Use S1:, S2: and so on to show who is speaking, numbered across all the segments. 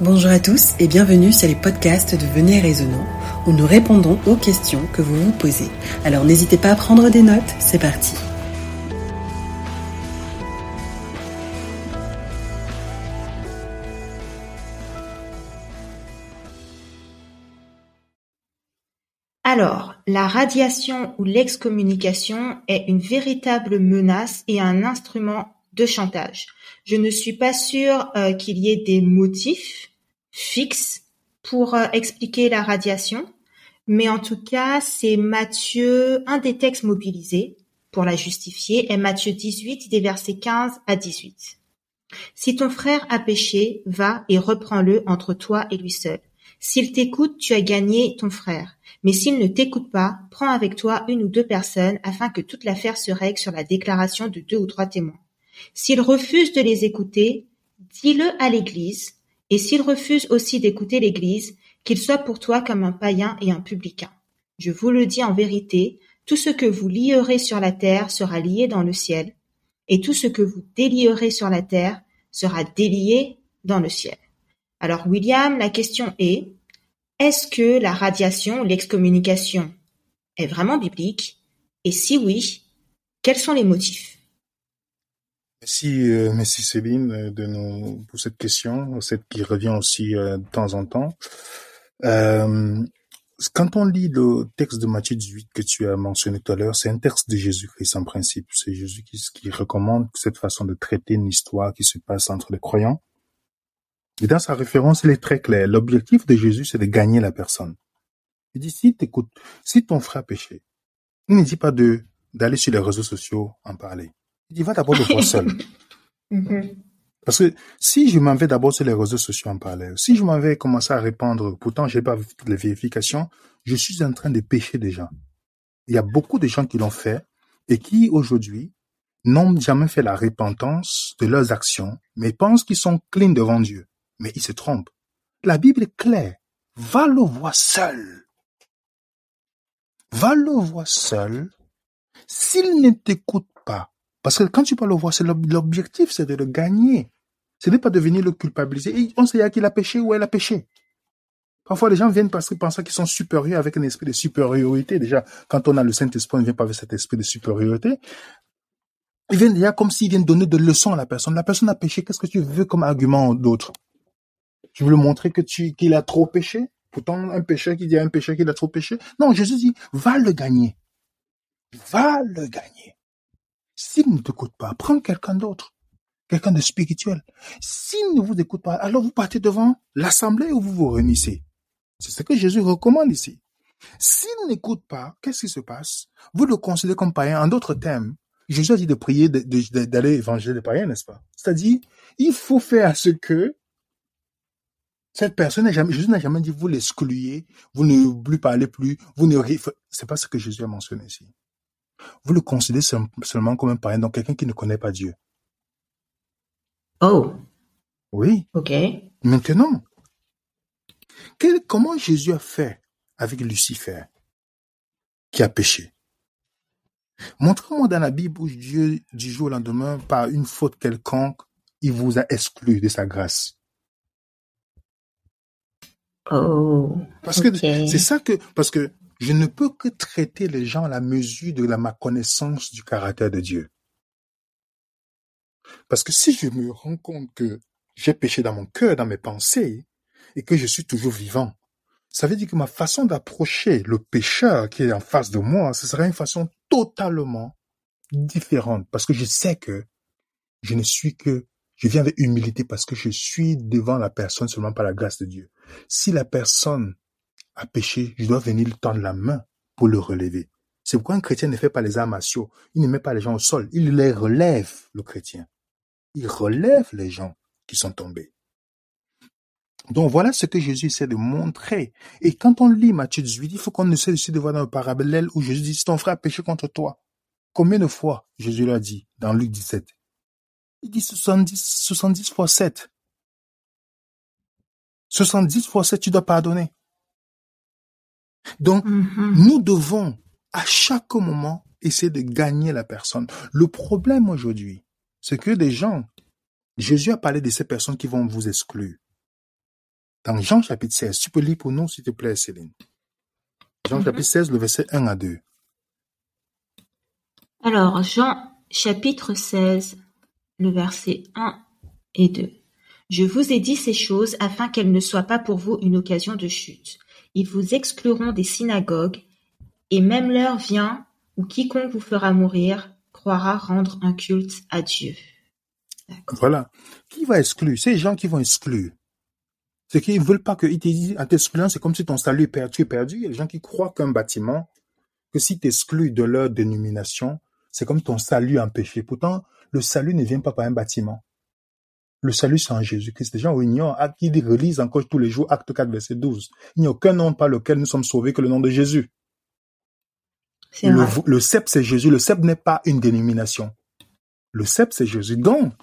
S1: Bonjour à tous et bienvenue sur les podcasts de Venez Raisonnant où nous répondons aux questions que vous vous posez. Alors n'hésitez pas à prendre des notes, c'est parti.
S2: Alors, la radiation ou l'excommunication est une véritable menace et un instrument de chantage. Je ne suis pas sûre euh, qu'il y ait des motifs fixes pour euh, expliquer la radiation, mais en tout cas, c'est Matthieu, un des textes mobilisés pour la justifier est Matthieu 18 des versets 15 à 18. Si ton frère a péché, va et reprends-le entre toi et lui seul. S'il t'écoute, tu as gagné ton frère. Mais s'il ne t'écoute pas, prends avec toi une ou deux personnes afin que toute l'affaire se règle sur la déclaration de deux ou trois témoins. S'il refuse de les écouter, dis-le à l'Église, et s'il refuse aussi d'écouter l'Église, qu'il soit pour toi comme un païen et un publicain. Je vous le dis en vérité, tout ce que vous lierez sur la terre sera lié dans le ciel, et tout ce que vous délierez sur la terre sera délié dans le ciel. Alors William, la question est, est-ce que la radiation, l'excommunication, est vraiment biblique? Et si oui, quels sont les motifs?
S3: Merci, euh, merci Céline euh, de nous pour cette question, cette qui revient aussi euh, de temps en temps. Euh, quand on lit le texte de Matthieu 18 que tu as mentionné tout à l'heure, c'est un texte de Jésus-Christ en principe. C'est Jésus qui, qui recommande cette façon de traiter une histoire qui se passe entre les croyants. Et dans sa référence, il est très clair. L'objectif de Jésus, c'est de gagner la personne. Il dit, si t'écoutes, si ton frère péché, il ne dit pas de, d'aller sur les réseaux sociaux en parler. Il dit, va d'abord le voir seul.
S2: Mhm.
S3: Parce que si je m'en vais d'abord sur les réseaux sociaux en parler, si je m'en vais commencer à répandre, pourtant j'ai pas vu toutes les vérifications, je suis en train de pécher des gens. Il y a beaucoup de gens qui l'ont fait et qui aujourd'hui n'ont jamais fait la repentance de leurs actions, mais pensent qu'ils sont clean devant Dieu. Mais ils se trompent. La Bible est claire. Va le voir seul. Va le voir seul. S'il ne t'écoute pas, parce que quand tu vas le voir, c'est l'ob- l'objectif, c'est de le gagner. Ce n'est pas de venir le culpabiliser. Et on sait qu'il a péché ou elle a péché. Parfois, les gens viennent parce qu'ils pensent qu'ils sont supérieurs avec un esprit de supériorité. Déjà, quand on a le Saint-Esprit, on ne vient pas avec cet esprit de supériorité. Ils viennent déjà comme s'ils viennent donner de leçons à la personne. La personne a péché. Qu'est-ce que tu veux comme argument d'autre? Tu veux lui montrer qu'il a trop péché? Pourtant, un pécheur qui dit à un pécheur qu'il a trop péché. Non, Jésus dit, va le gagner. Va le gagner. S'il ne t'écoute pas, prends quelqu'un d'autre. Quelqu'un de spirituel. S'il ne vous écoute pas, alors vous partez devant l'assemblée ou vous vous réunissez. C'est ce que Jésus recommande ici. S'il n'écoute pas, qu'est-ce qui se passe? Vous le considérez comme païen. En d'autres termes, Jésus a dit de prier, d'aller évangéliser les païens, n'est-ce pas? C'est-à-dire, il faut faire à ce que cette personne n'a jamais, Jésus n'a jamais dit vous l'excluez, vous ne lui parlez plus, vous ne, c'est pas ce que Jésus a mentionné ici. Vous le considérez seul- seulement comme un païen, donc quelqu'un qui ne connaît pas Dieu.
S2: Oh,
S3: Oui.
S2: ok.
S3: Maintenant, quel, comment Jésus a fait avec Lucifer, qui a péché? Montrez-moi dans la Bible où Dieu, du jour au lendemain, par une faute quelconque, il vous a exclu de sa grâce.
S2: Oh,
S3: Parce que c'est ça que, parce que je ne peux que traiter les gens à la mesure de la, ma connaissance du caractère de Dieu. Parce que si je me rends compte que j'ai péché dans mon cœur, dans mes pensées, et que je suis toujours vivant, ça veut dire que ma façon d'approcher le pécheur qui est en face de moi, ce sera une façon totalement différente. Parce que je sais que je ne suis que, je viens avec humilité parce que je suis devant la personne seulement par la grâce de Dieu. Si la personne a péché, je dois venir lui tendre la main pour le relever. C'est pourquoi un chrétien ne fait pas les arts martiaux. Il ne met pas les gens au sol. Il les relève, le chrétien. Il relève les gens qui sont tombés. Donc voilà ce que Jésus essaie de montrer. Et quand on lit Matthieu 18, il faut qu'on essaie aussi de voir dans le parallèle où Jésus dit, si ton frère a péché contre toi, combien de fois Jésus l'a dit dans Luc 17 Il dit 70, 70 fois 7. 70 fois 7, tu dois pardonner. Donc,
S2: Mhm.
S3: nous devons à chaque moment essayer de gagner la personne. Le problème aujourd'hui, c'est que des gens, Jésus a parlé de ces personnes qui vont vous exclure. dans Jean chapitre 16. Tu peux lire pour nous, s'il te plaît, Céline. Jean
S2: Mhm.
S3: chapitre 16, le verset 1 à 2.
S2: Alors, Jean chapitre 16, le verset 1 et 2. Je vous ai dit ces choses afin qu'elles ne soient pas pour vous une occasion de chute. Ils vous excluront des synagogues, et même l'heure vient où quiconque vous fera mourir croira rendre un culte à Dieu.
S3: Voilà. Qui va exclure? Ces gens qui vont exclure. C'est qu'ils ne veulent pas qu'ils te disent, en t'excluant, c'est comme si ton salut est perdu, perdu. Il y a des gens qui croient qu'un bâtiment, que si tu exclus de leur dénomination, c'est comme ton salut empêché. Pourtant, le salut ne vient pas par un bâtiment. Le salut, c'est en Jésus-Christ. Les gens ignorent, ils relisent encore tous les jours, acte 4, verset 12. Il n'y a aucun nom par lequel nous sommes sauvés que le nom de Jésus. Le, le cep, c'est Jésus. Le cep n'est pas une dénomination. Le cep, c'est Jésus. Donc,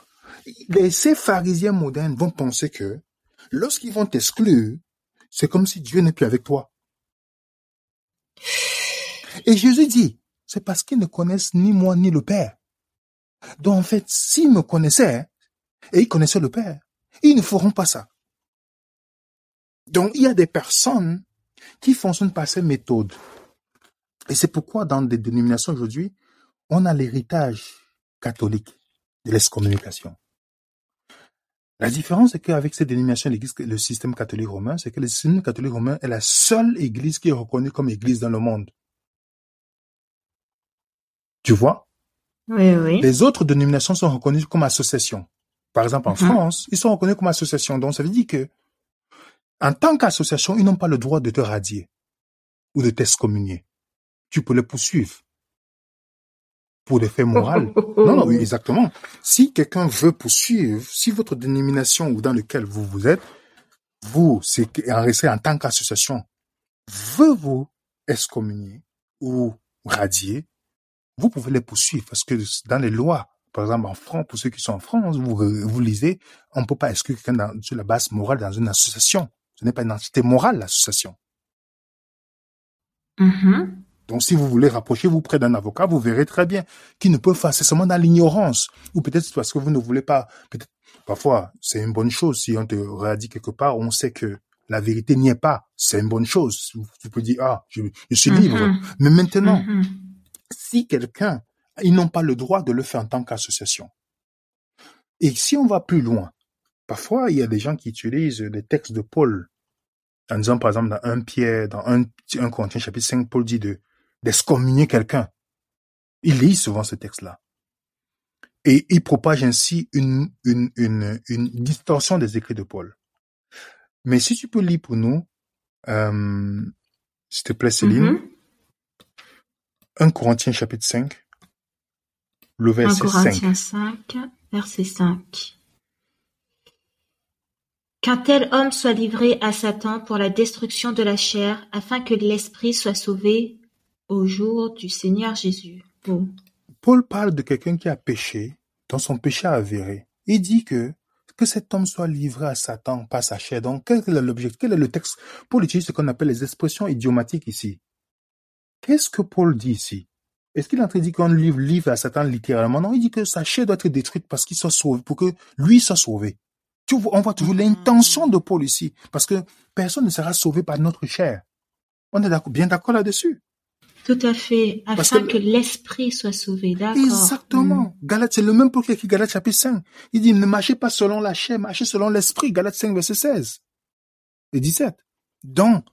S3: les, ces pharisiens modernes vont penser que lorsqu'ils vont t'exclure, c'est comme si Dieu n'est plus avec toi. Et Jésus dit, c'est parce qu'ils ne connaissent ni moi ni le Père. Donc en fait, s'ils me connaissaient et ils connaissaient le Père, ils ne feront pas ça. Donc il y a des personnes qui fonctionnent par ces méthodes. Et c'est pourquoi dans des dénominations aujourd'hui, on a l'héritage catholique de l'excommunication. La différence, c'est qu'avec ces dénominations, l'église, le système catholique romain, c'est que le système catholique romain est la seule église qui est reconnue comme église dans le monde. Tu vois?
S2: Oui, oui.
S3: Les autres dénominations sont reconnues comme associations. Par exemple, en
S2: Mhm.
S3: France, ils sont reconnus comme associations. Donc, ça veut dire que, en tant qu'association, ils n'ont pas le droit de te radier ou de t'excommunier. Tu peux les poursuivre pour des faits moraux. Non, non, oui, exactement. Si quelqu'un veut poursuivre, si votre dénomination ou dans lequel vous vous êtes, vous, c'est que- en restant en tant qu'association, veut vous excommunier ou radier, vous pouvez les poursuivre parce que dans les lois, par exemple en France, pour ceux qui sont en France, vous, vous lisez, on ne peut pas exclure quelqu'un sur la base morale dans une association. Ce n'est pas une entité morale, l'association.
S2: Mhm.
S3: Donc, si vous voulez rapprocher vous près d'un avocat, vous verrez très bien qu'il ne peut faire, c'est seulement dans l'ignorance. Ou peut-être parce que vous ne voulez pas, peut-être, parfois, c'est une bonne chose. Si on te radie quelque part, on sait que la vérité n'y est pas. C'est une bonne chose. Tu peux dire, ah, je, je suis libre.
S2: Mhm.
S3: Mais maintenant,
S2: Mhm.
S3: si quelqu'un, ils n'ont pas le droit de le faire en tant qu'association. Et si on va plus loin, parfois, il y a des gens qui utilisent les textes de Paul, en disant, par exemple, dans 1 Pierre, dans 1, 1 Corinthiens chapitre 5, Paul dit de, d'excommunier quelqu'un. Il lit souvent ce texte-là. Et il propage ainsi une, une, une, une distorsion des écrits de Paul. Mais si tu peux lire pour nous, euh, s'il te plaît, Céline,
S2: Mhm.
S3: 1 Corinthiens chapitre 5, le
S2: 1
S3: verset 5.
S2: Corinthiens 5, verset 5. Qu'un tel homme soit livré à Satan pour la destruction de la chair, afin que l'esprit soit sauvé au jour du Seigneur Jésus. Oh.
S3: Paul parle de quelqu'un qui a péché, dans son péché avéré. Il dit que que cet homme soit livré à Satan par sa chair. Donc, quel est l'objectif Quel est le texte Paul utilise ce qu'on appelle les expressions idiomatiques ici? Qu'est-ce que Paul dit ici? Est-ce qu'il est en train de dire qu'on livre, livre à Satan littéralement? Non, il dit que sa chair doit être détruite parce qu'il soit sauvé, pour que lui soit sauvé. Tu vois, on voit toujours
S2: Mhm.
S3: l'intention de Paul ici, parce que personne ne sera sauvé par notre chair. On est bien d'accord là-dessus.
S2: Tout à fait, afin
S3: que-
S2: que, l'esprit soit sauvé, d'accord.
S3: Exactement. Galates, c'est le même Paul qui écrit Galates chapitre 5. Il dit, ne marchez pas selon la chair, marchez selon l'esprit. Galates 5, verset 16 et 17. Donc,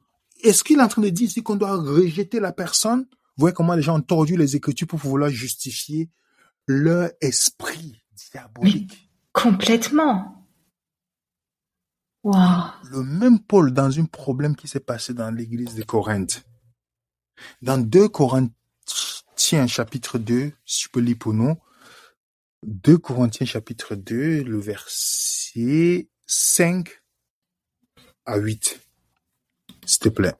S3: est-ce qu'il est en train de dire ici qu'on doit rejeter la personne? Vous voyez comment les gens ont tordu les Écritures pour vouloir justifier leur esprit diabolique.
S2: Complètement. Waouh.
S3: Le même Paul dans un problème qui s'est passé dans l'église de Corinthe. Dans 2 Corinthiens chapitre 2, si je peux lire pour nous, 2 Corinthiens chapitre 2, le verset 5 à 8. S'il te plaît.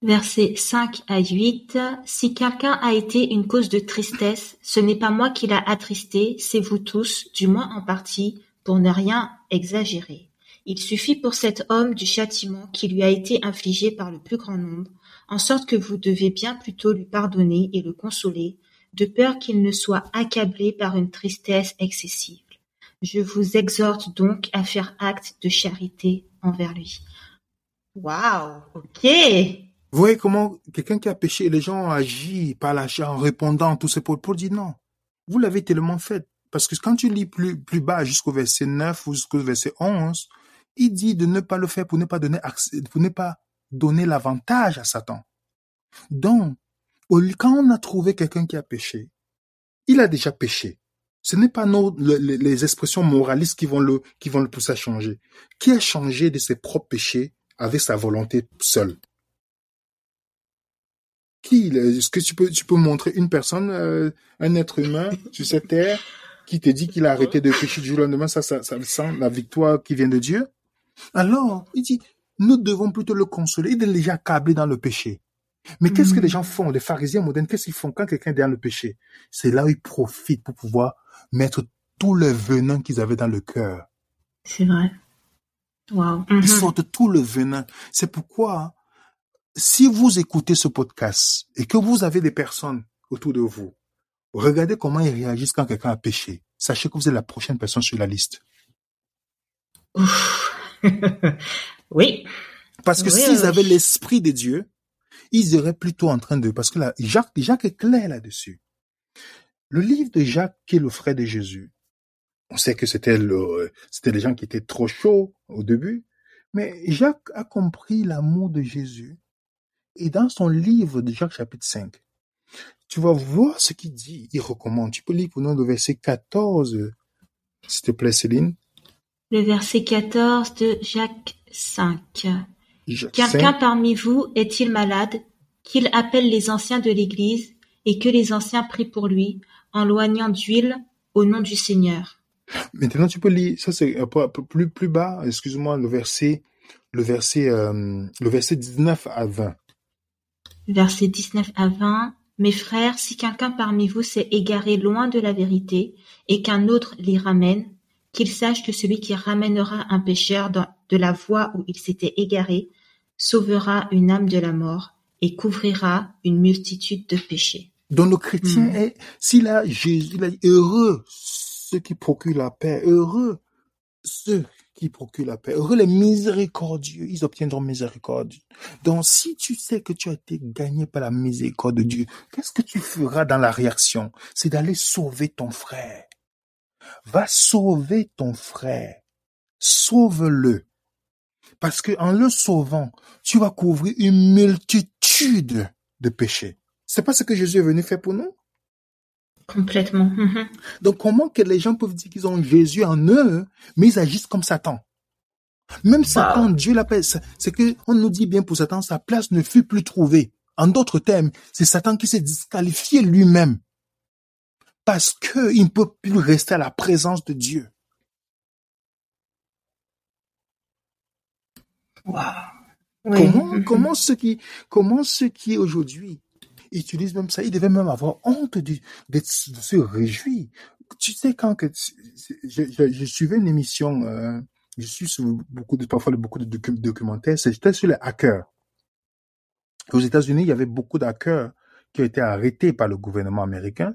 S2: Versets 5 à 8. Si quelqu'un a été une cause de tristesse, ce n'est pas moi qui l'a attristé, c'est vous tous, du moins en partie, pour ne rien exagérer. Il suffit pour cet homme du châtiment qui lui a été infligé par le plus grand nombre, en sorte que vous devez bien plutôt lui pardonner et le consoler, de peur qu'il ne soit accablé par une tristesse excessive. Je vous exhorte donc à faire acte de charité envers lui. Waouh, ok.
S3: Vous voyez comment quelqu'un qui a péché, les gens ont agi par l'achat en répondant tout ce Paul. Paul dit non. Vous l'avez tellement fait. Parce que quand tu lis plus, bas jusqu'au verset 9 ou jusqu'au verset 11, il dit de ne pas le faire pour ne pas donner pour ne pas donner l'avantage à Satan. Donc, quand on a trouvé quelqu'un qui a péché, il a déjà péché. Ce n'est pas nos, les, les, expressions moralistes qui vont le, qui vont le pousser à changer. Qui a changé de ses propres péchés avec sa volonté seule? Qui? Est-ce que tu peux, tu peux montrer une personne, euh, un être humain sur cette terre qui te dit qu'il a arrêté de pécher du jour au lendemain, ça, ça, ça sent la victoire qui vient de Dieu? Alors, il dit, nous devons plutôt le consoler. Il est déjà accablé dans le péché. Mais qu'est-ce que les gens font? Les pharisiens modernes, qu'est-ce qu'ils font quand quelqu'un est dans le péché? C'est là où ils profitent pour pouvoir mettre tout le venin qu'ils avaient dans le cœur.
S2: C'est vrai. Wow.
S3: Ils sortent tout le venin. C'est pourquoi, si vous écoutez ce podcast et que vous avez des personnes autour de vous, regardez comment ils réagissent quand quelqu'un a péché. Sachez que vous êtes la prochaine personne sur la liste.
S2: oui.
S3: Parce que
S2: Oui,
S3: s'ils
S2: oui.
S3: avaient l'esprit de Dieu, ils seraient plutôt en train de, parce que là, Jacques, Jacques est clair là-dessus. Le livre de Jacques, qui est le frère de Jésus, on sait que c'était le, c'était les gens qui étaient trop chauds au début, mais Jacques a compris l'amour de Jésus. Et dans son livre de Jacques chapitre 5, tu vas voir ce qu'il dit, il recommande. Tu peux lire pour nous le verset 14, s'il te plaît, Céline.
S2: Le verset 14 de Jacques 5.
S3: Jacques
S2: Quelqu'un
S3: 5.
S2: parmi vous est-il malade Qu'il appelle les anciens de l'Église et que les anciens prient pour lui en loignant d'huile au nom du Seigneur?
S3: Maintenant, tu peux lire, ça c'est un plus, plus bas, excuse-moi, le verset, le verset, euh, le verset 19 à 20.
S2: Versets 19 à 20. Mes frères, si quelqu'un parmi vous s'est égaré loin de la vérité et qu'un autre l'y ramène, qu'il sache que celui qui ramènera un pécheur dans- de la voie où il s'était égaré sauvera une âme de la mort et couvrira une multitude de péchés.
S3: Donc le chrétien
S2: Hmm.
S3: est, s'il a Jésus, il dit, heureux ceux qui procurent la paix, heureux ceux qui procurent la paix, heureux les miséricordieux, ils obtiendront miséricorde. Donc si tu sais que tu as été gagné par la miséricorde de Dieu, qu'est-ce que tu feras dans la réaction? C'est d'aller sauver ton frère. Va sauver ton frère. Sauve-le. Parce que en le sauvant, tu vas couvrir une multitude de péchés. C'est pas ce que Jésus est venu faire pour nous?
S2: Complètement. Mhm.
S3: Donc comment que les gens peuvent dire qu'ils ont Jésus en eux, mais ils agissent comme Satan? Même Satan, Dieu l'appelle, c'est c'est que on nous dit bien pour Satan, sa place ne fut plus trouvée. En d'autres termes, c'est Satan qui s'est disqualifié lui-même. Parce que il ne peut plus rester à la présence de Dieu.
S2: Oui.
S3: Comment,
S2: Mhm.
S3: comment ceux qui, comment ceux qui aujourd'hui utilisent même ça, ils devaient même avoir honte de, de, de se réjouir. Tu sais quand que je, je, je suivais une émission, euh, je suis sur beaucoup de parfois beaucoup de docu- documentaires, c'était sur les hackers. Aux États-Unis, il y avait beaucoup d'hackers qui ont été arrêtés par le gouvernement américain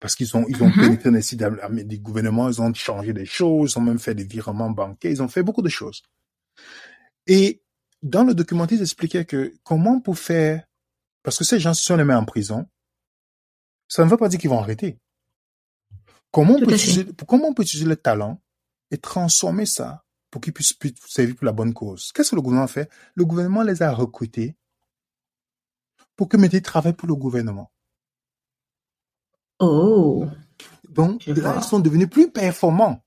S3: parce qu'ils ont ils ont
S2: Mhm.
S3: pénétré dans les sites am- du gouvernement, ils ont changé des choses, ils ont même fait des virements bancaires, ils ont fait beaucoup de choses. Et dans le documentaire, ils expliquaient que comment pour faire, parce que ces gens, si on les met en prison, ça ne veut pas dire qu'ils vont arrêter. Comment on,
S2: Tout
S3: peut
S2: à fait.
S3: utiliser, comment peut utiliser le talent et transformer ça pour qu'ils puissent servir pour la bonne cause? Qu'est-ce que le gouvernement fait? Le gouvernement les a recrutés pour que maintenant ils travaillent pour le gouvernement.
S2: Oh.
S3: Donc, là, ils sont devenus plus performants.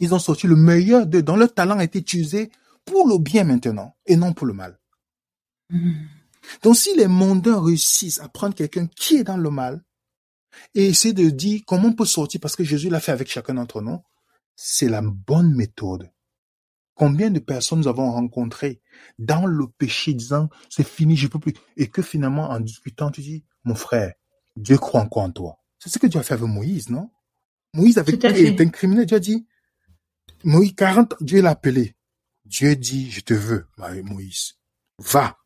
S3: Ils ont sorti le meilleur d'eux, dont leur talent a été utilisé pour le bien maintenant et non pour le mal.
S2: Mhm.
S3: Donc, si les mondains réussissent à prendre quelqu'un qui est dans le mal et essayer de dire comment on peut sortir parce que Jésus l'a fait avec chacun d'entre nous, c'est la bonne méthode. Combien de personnes nous avons rencontrées dans le péché disant c'est fini, je peux plus. Et que finalement, en discutant, tu dis, mon frère, Dieu croit encore en toi. C'est ce que Dieu a fait avec Moïse, non? Moïse
S2: fait.
S3: été incriminé. Dieu a dit, Moïse, 40, Dieu l'a appelé. Dieu dit, je te veux, Moïse. Va.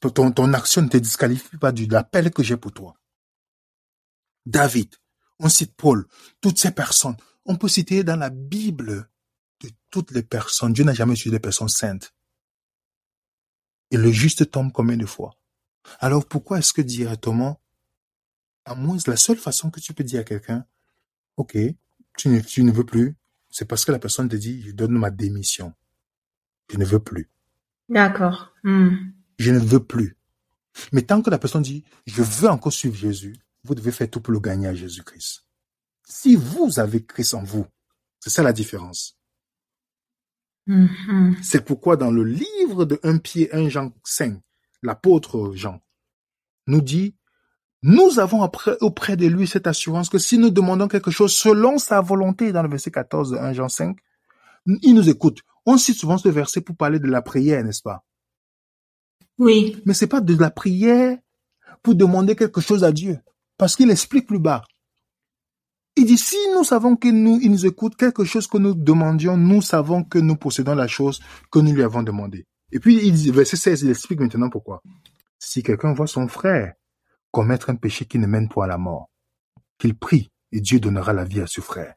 S3: Ton, ton action ne te disqualifie pas de l'appel que j'ai pour toi. David, on cite Paul, toutes ces personnes. On peut citer dans la Bible de toutes les personnes. Dieu n'a jamais utilisé des personnes saintes. Et le juste tombe combien de fois? Alors pourquoi est-ce que directement, à moins la seule façon que tu peux dire à quelqu'un, ok, tu ne, tu ne veux plus, c'est parce que la personne te dit, je donne ma démission. Je ne veux plus.
S2: D'accord. Hmm.
S3: Je ne veux plus. Mais tant que la personne dit, je veux encore suivre Jésus, vous devez faire tout pour le gagner à Jésus-Christ. Si vous avez Christ en vous, c'est ça la différence.
S2: Mhm.
S3: C'est pourquoi dans le livre de 1 Pied 1 Jean 5, l'apôtre Jean nous dit, nous avons après- auprès de lui cette assurance que si nous demandons quelque chose selon sa volonté, dans le verset 14 de 1 Jean 5, il nous écoute. On cite souvent ce verset pour parler de la prière, n'est-ce pas?
S2: Oui.
S3: Mais c'est pas de la prière pour demander quelque chose à Dieu. Parce qu'il explique plus bas. Il dit, si nous savons que nous, il nous écoute quelque chose que nous demandions, nous savons que nous possédons la chose que nous lui avons demandé. Et puis, il dit, verset 16, il explique maintenant pourquoi. Si quelqu'un voit son frère commettre un péché qui ne mène pas à la mort, qu'il prie et Dieu donnera la vie à ce frère.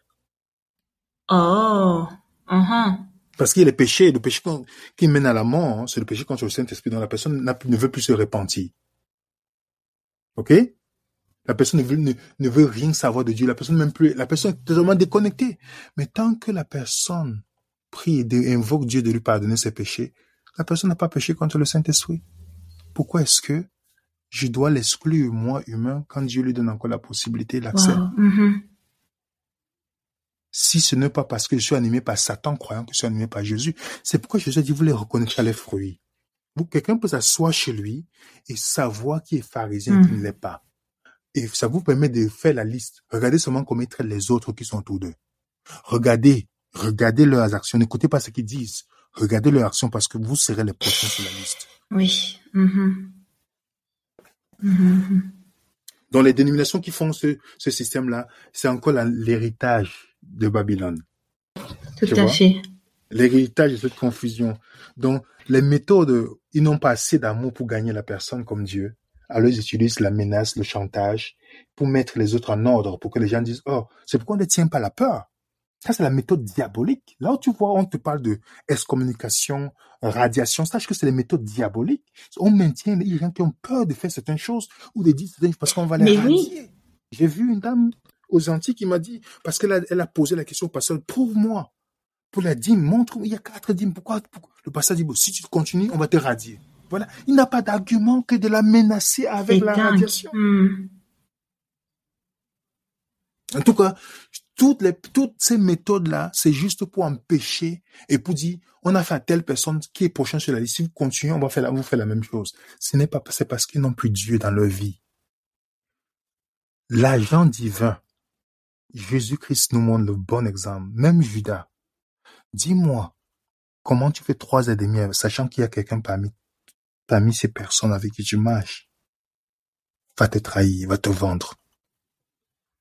S2: Oh. Mhm.
S3: Parce qu'il y a les péchés, le péché qui mène à la mort, hein, c'est le péché contre le Saint-Esprit dont la personne ne veut plus se repentir. Ok? La personne ne veut, rien savoir de Dieu. La personne même plus, la personne est totalement déconnectée. Mais tant que la personne prie et invoque Dieu de lui pardonner ses péchés, la personne n'a pas péché contre le Saint-Esprit. Pourquoi est-ce que je dois l'exclure, moi, humain, quand Dieu lui donne encore la possibilité, l'accès?
S2: Mhm.
S3: Si ce n'est pas parce que je suis animé par Satan, croyant que je suis animé par Jésus, c'est pourquoi Jésus a dit, vous les reconnaîtrez à les fruits. Quelqu'un peut s'asseoir chez lui et savoir qui est pharisien et qui
S2: Mm.
S3: ne l'est pas. Et ça vous permet de faire la liste. Regardez seulement comment ils traitent les autres qui sont autour d'eux. Regardez, regardez leurs actions. N'écoutez pas ce qu'ils disent. Regardez leurs actions parce que vous serez les prochains sur la liste.
S2: Oui. Mhm.
S3: Dans les dénominations qui font ce, ce système-là, c'est encore l'héritage de Babylone.
S2: Tout
S3: Tu
S2: à
S3: vois?
S2: fait.
S3: l'héritage de cette confusion. Donc, les méthodes, ils n'ont pas assez d'amour pour gagner la personne comme Dieu. Alors, ils utilisent la menace, le chantage pour mettre les autres en ordre, pour que les gens disent, oh, c'est pourquoi on ne tient pas la peur? Ça, c'est la méthode diabolique. Là où tu vois, on te parle de excommunication, radiation, sache que c'est les méthodes diaboliques. On maintient les gens qui ont peur de faire certaines choses ou de dire certaines choses parce qu'on va les
S2: Mais oui.
S3: radier. J'ai vu une dame aux Antilles qui m'a dit, parce qu'elle a, elle a posé la question au pasteur, prouve-moi pour la dîme, montre où il y a quatre dîmes. Pourquoi, pourquoi- Le pasteur dit, bon, si tu continues, on va te radier. Voilà. Il n'a pas d'argument que de la menacer avec la
S2: dingue.
S3: radiation.
S2: Hmm.
S3: En tout cas, toutes les, toutes ces méthodes-là, c'est juste pour empêcher et pour dire, on a fait à telle personne qui est prochaine sur la liste. Si vous continuez, on va faire la, vous faire la même chose. Ce n'est pas, c'est parce qu'ils n'ont plus Dieu dans leur vie. L'agent divin, Jésus-Christ nous montre le bon exemple. Même Judas. Dis-moi, comment tu fais trois et demi, sachant qu'il y a quelqu'un parmi, parmi ces personnes avec qui tu marches, va te trahir, va te vendre.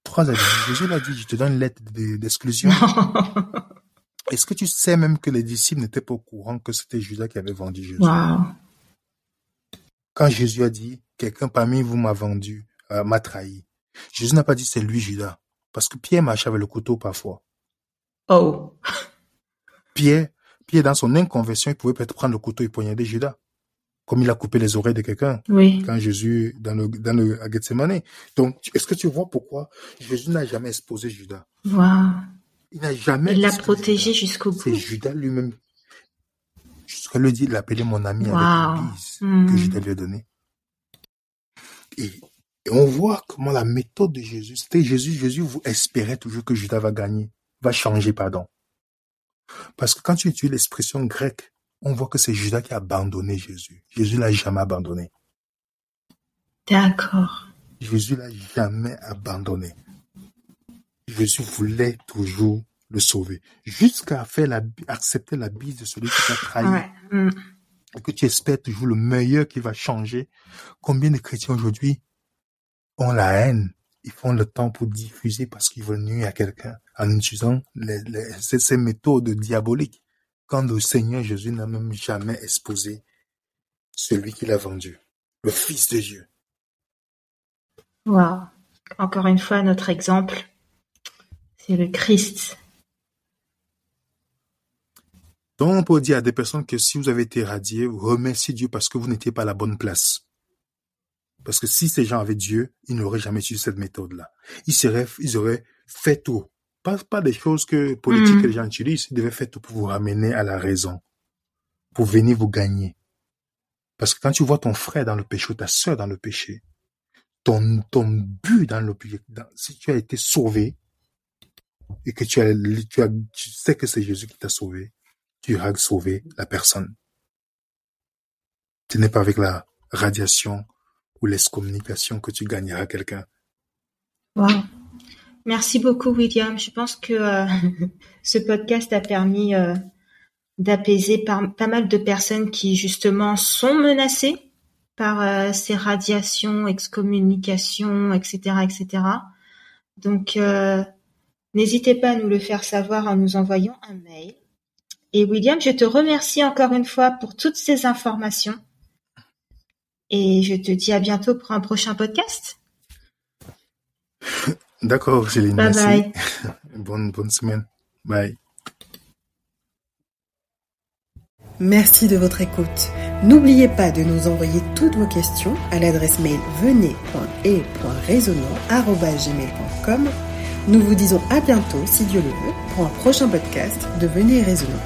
S3: Trois et demi. Jésus l'a dit, je te donne une lettre de- d'exclusion. Est-ce que tu sais même que les disciples n'étaient pas au courant que c'était Judas qui avait vendu Jésus?
S2: Wow.
S3: Quand Jésus a dit, quelqu'un parmi vous m'a vendu, euh, m'a trahi. Jésus n'a pas dit c'est lui Judas. Parce que Pierre marchait avec le couteau parfois.
S2: Oh.
S3: Pierre, Pierre, dans son inconversion, il pouvait peut-être prendre le couteau et poignarder Judas. Comme il a coupé les oreilles de quelqu'un
S2: Oui.
S3: quand Jésus, dans le, dans le, à Gethsemane. Donc, est-ce que tu vois pourquoi Jésus n'a jamais exposé Judas?
S2: Wow.
S3: Il n'a jamais
S2: Il l'a protégé jusqu'au
S3: C'est
S2: bout.
S3: Judas lui-même. Jusqu'à le dire, il l'appelait mon ami
S2: Wow.
S3: avec l'église
S2: Hmm.
S3: que Judas lui a donné. Et, et on voit comment la méthode de Jésus, c'était Jésus, Jésus vous espérait toujours que Judas va gagner, va changer, pardon. Parce que quand tu utilises l'expression grecque, on voit que c'est Judas qui a abandonné Jésus. Jésus l'a jamais abandonné.
S2: D'accord.
S3: Jésus l'a jamais abandonné. Jésus voulait toujours le sauver. Jusqu'à faire la, accepter la bise de celui qui t'a trahi.
S2: Ouais. Hmm.
S3: Et que tu espères toujours le meilleur qui va changer. Combien de chrétiens aujourd'hui ont la haine? Ils font le temps pour diffuser parce qu'ils veulent nuire à quelqu'un en utilisant les, les- ces, ces méthodes diaboliques. Quand le Seigneur Jésus n'a même jamais exposé celui qu'il a vendu, le Fils de Dieu.
S2: Wow. Encore une fois, notre exemple, c'est le Christ.
S3: Donc, on peut dire à des personnes que si vous avez été radié, remerciez Dieu parce que vous n'étiez pas à la bonne place. Parce que si ces gens avaient Dieu, ils n'auraient jamais utilisé cette méthode-là. Ils seraient, ils auraient fait tout. Pas, pas des choses que politiques que les gens utilisent. Ils devaient faire tout pour vous ramener à la raison. Pour venir vous gagner. Parce que quand tu vois ton frère dans le péché ou ta sœur dans le péché, ton, ton but dans le dans- si tu as été sauvé et que tu as, tu as, tu sais que c'est Jésus qui t'a sauvé, tu iras sauver la personne. Ce n'est pas avec la radiation ou l'excommunication que tu gagneras quelqu'un.
S2: Wow. Merci beaucoup, William. Je pense que euh, ce podcast a permis euh, d'apaiser pas mal de personnes qui justement sont menacées par euh, ces radiations, excommunications, etc., etc. Donc, n'hésitez pas à nous le faire savoir en nous envoyant un mail. Et William, je te remercie encore une fois pour toutes ces informations. Et je te dis à bientôt pour un prochain podcast.
S3: D'accord, Céline,
S2: Bye
S3: merci.
S2: bye.
S3: Bonne, bonne semaine. Bye.
S1: Merci de votre écoute. N'oubliez pas de nous envoyer toutes vos questions à l'adresse mail venez.et.raisonnant.gmail.com. Nous vous disons à bientôt, si Dieu le veut, pour un prochain podcast de Venez Raisonnant.